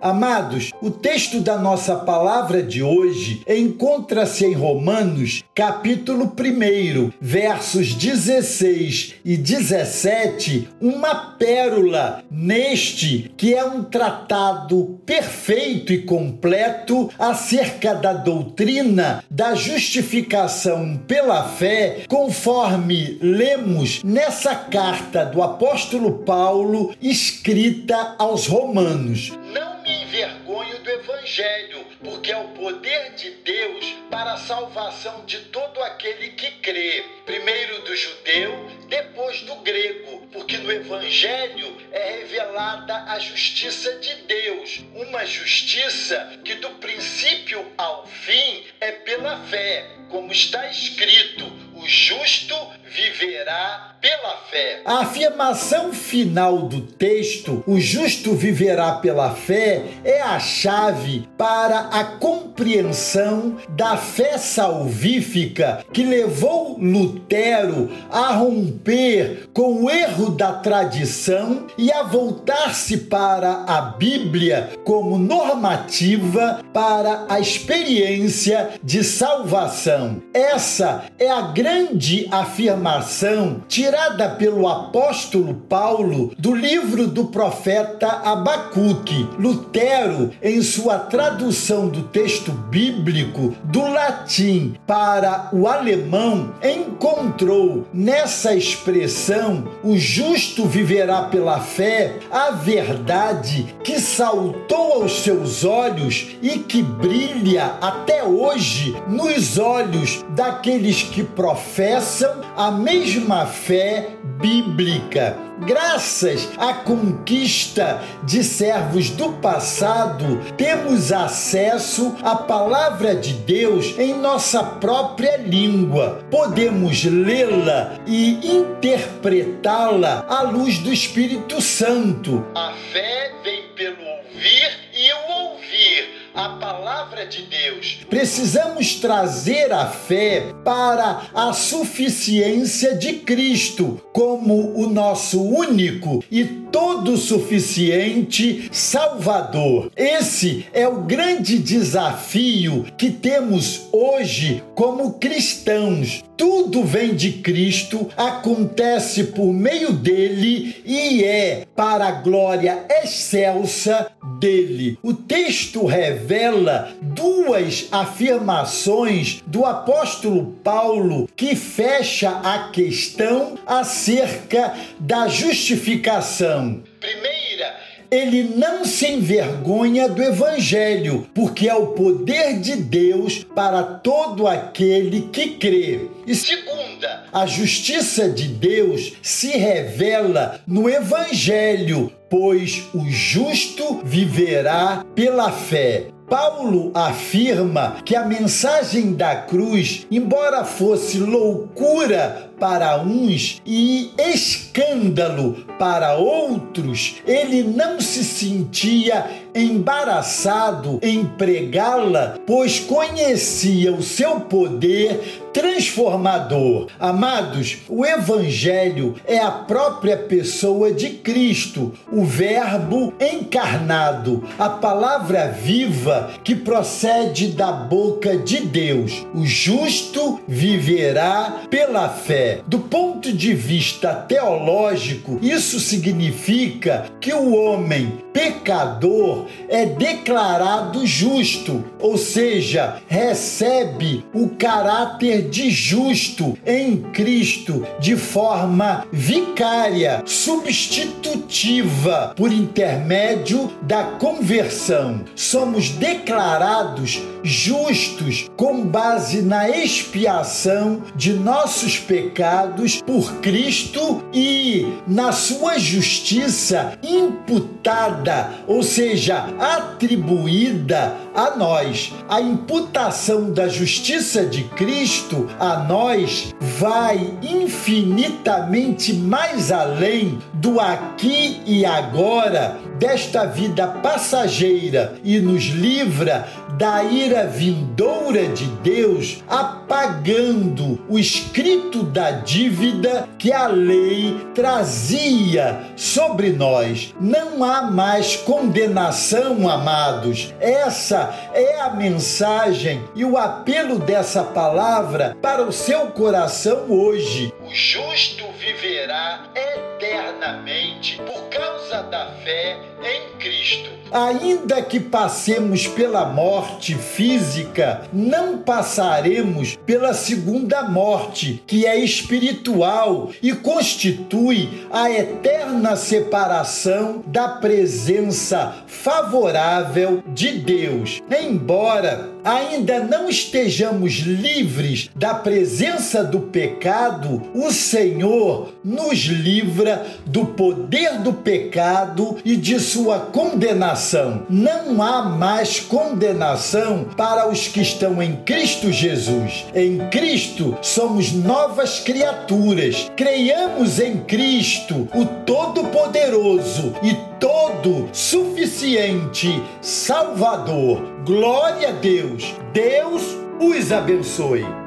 Amados, o texto da nossa palavra de hoje encontra-se em Romanos, capítulo 1, versos 16 e 17, uma pérola neste que é um tratado perfeito e completo acerca da doutrina da justificação pela fé, conforme lemos nessa carta do apóstolo Paulo escrita aos Romanos. Não Evangelho, porque é o poder de Deus para a salvação de todo aquele que crê, primeiro do judeu, depois do grego, porque no Evangelho é revelada a justiça de Deus, uma justiça que do princípio ao fim é pela fé, como está escrito: o justo viverá pela fé. A afirmação final do texto, o justo viverá pela fé, é a chave para a compreensão da fé salvífica que levou Lutero a romper com o erro da tradição e a voltar-se para a Bíblia como normativa para a experiência de salvação. Essa é a grande afirmação tirada pelo apóstolo Paulo do livro do profeta Abacuque. Lutero, em sua tradução do texto bíblico do latim para o alemão, encontrou nessa expressão o justo viverá pela fé a verdade que saltou aos seus olhos e que brilha até hoje nos olhos daqueles que professam a mesma fé bíblica. Graças à conquista de servos do passado, temos acesso à palavra de Deus em nossa própria língua. Podemos lê-la e interpretá-la à luz do Espírito Santo. A fé vem palavra de Deus. Precisamos trazer a fé para a suficiência de Cristo como o nosso único e todo suficiente Salvador. Esse é o grande desafio que temos hoje como cristãos. Tudo vem de Cristo, acontece por meio dele e é para a glória excelsa dele. O texto revela duas afirmações do apóstolo Paulo que fecha a questão acerca da justificação. Primeira, ele não se envergonha do Evangelho, porque é o poder de Deus para todo aquele que crê. E segunda, a justiça de Deus se revela no Evangelho, pois o justo viverá pela fé. Paulo afirma que a mensagem da cruz, embora fosse loucura para uns e escândalo para outros, ele não se sentia embaraçado em pregá-la, pois conhecia o seu poder transformador. Amados, o Evangelho é a própria pessoa de Cristo, o Verbo encarnado, a palavra viva que procede da boca de Deus. O justo viverá pela fé. Do ponto de vista teológico, isso significa que o homem pecador é declarado justo, ou seja, recebe o caráter de justo em Cristo de forma vicária, substitutiva, por intermédio da conversão. Somos declarados justos com base na expiação de nossos pecados por Cristo e na sua justiça imputada, ou seja, atribuída a nós. A imputação da justiça de Cristo a nós vai infinitamente mais além do aqui e agora desta vida passageira e nos livra da ira vindoura de Deus, apagando o escrito da dívida que a lei trazia sobre nós. Não há mais condenação, amados. Essa é a mensagem e o apelo dessa palavra para o seu coração hoje. O justo viverá eternamente por causa da fé em Cristo. Ainda que passemos pela morte física, não passaremos pela segunda morte, que é espiritual e constitui a eterna separação da presença favorável de Deus. Embora ainda não estejamos livres da presença do pecado, o Senhor nos livra do poder do pecado e de sua condenação. Não há mais condenação para os que estão em Cristo Jesus. Em Cristo somos novas criaturas. Creiamos em Cristo, o Todo-Poderoso e todo suficiente Salvador. Glória a Deus. Deus os abençoe.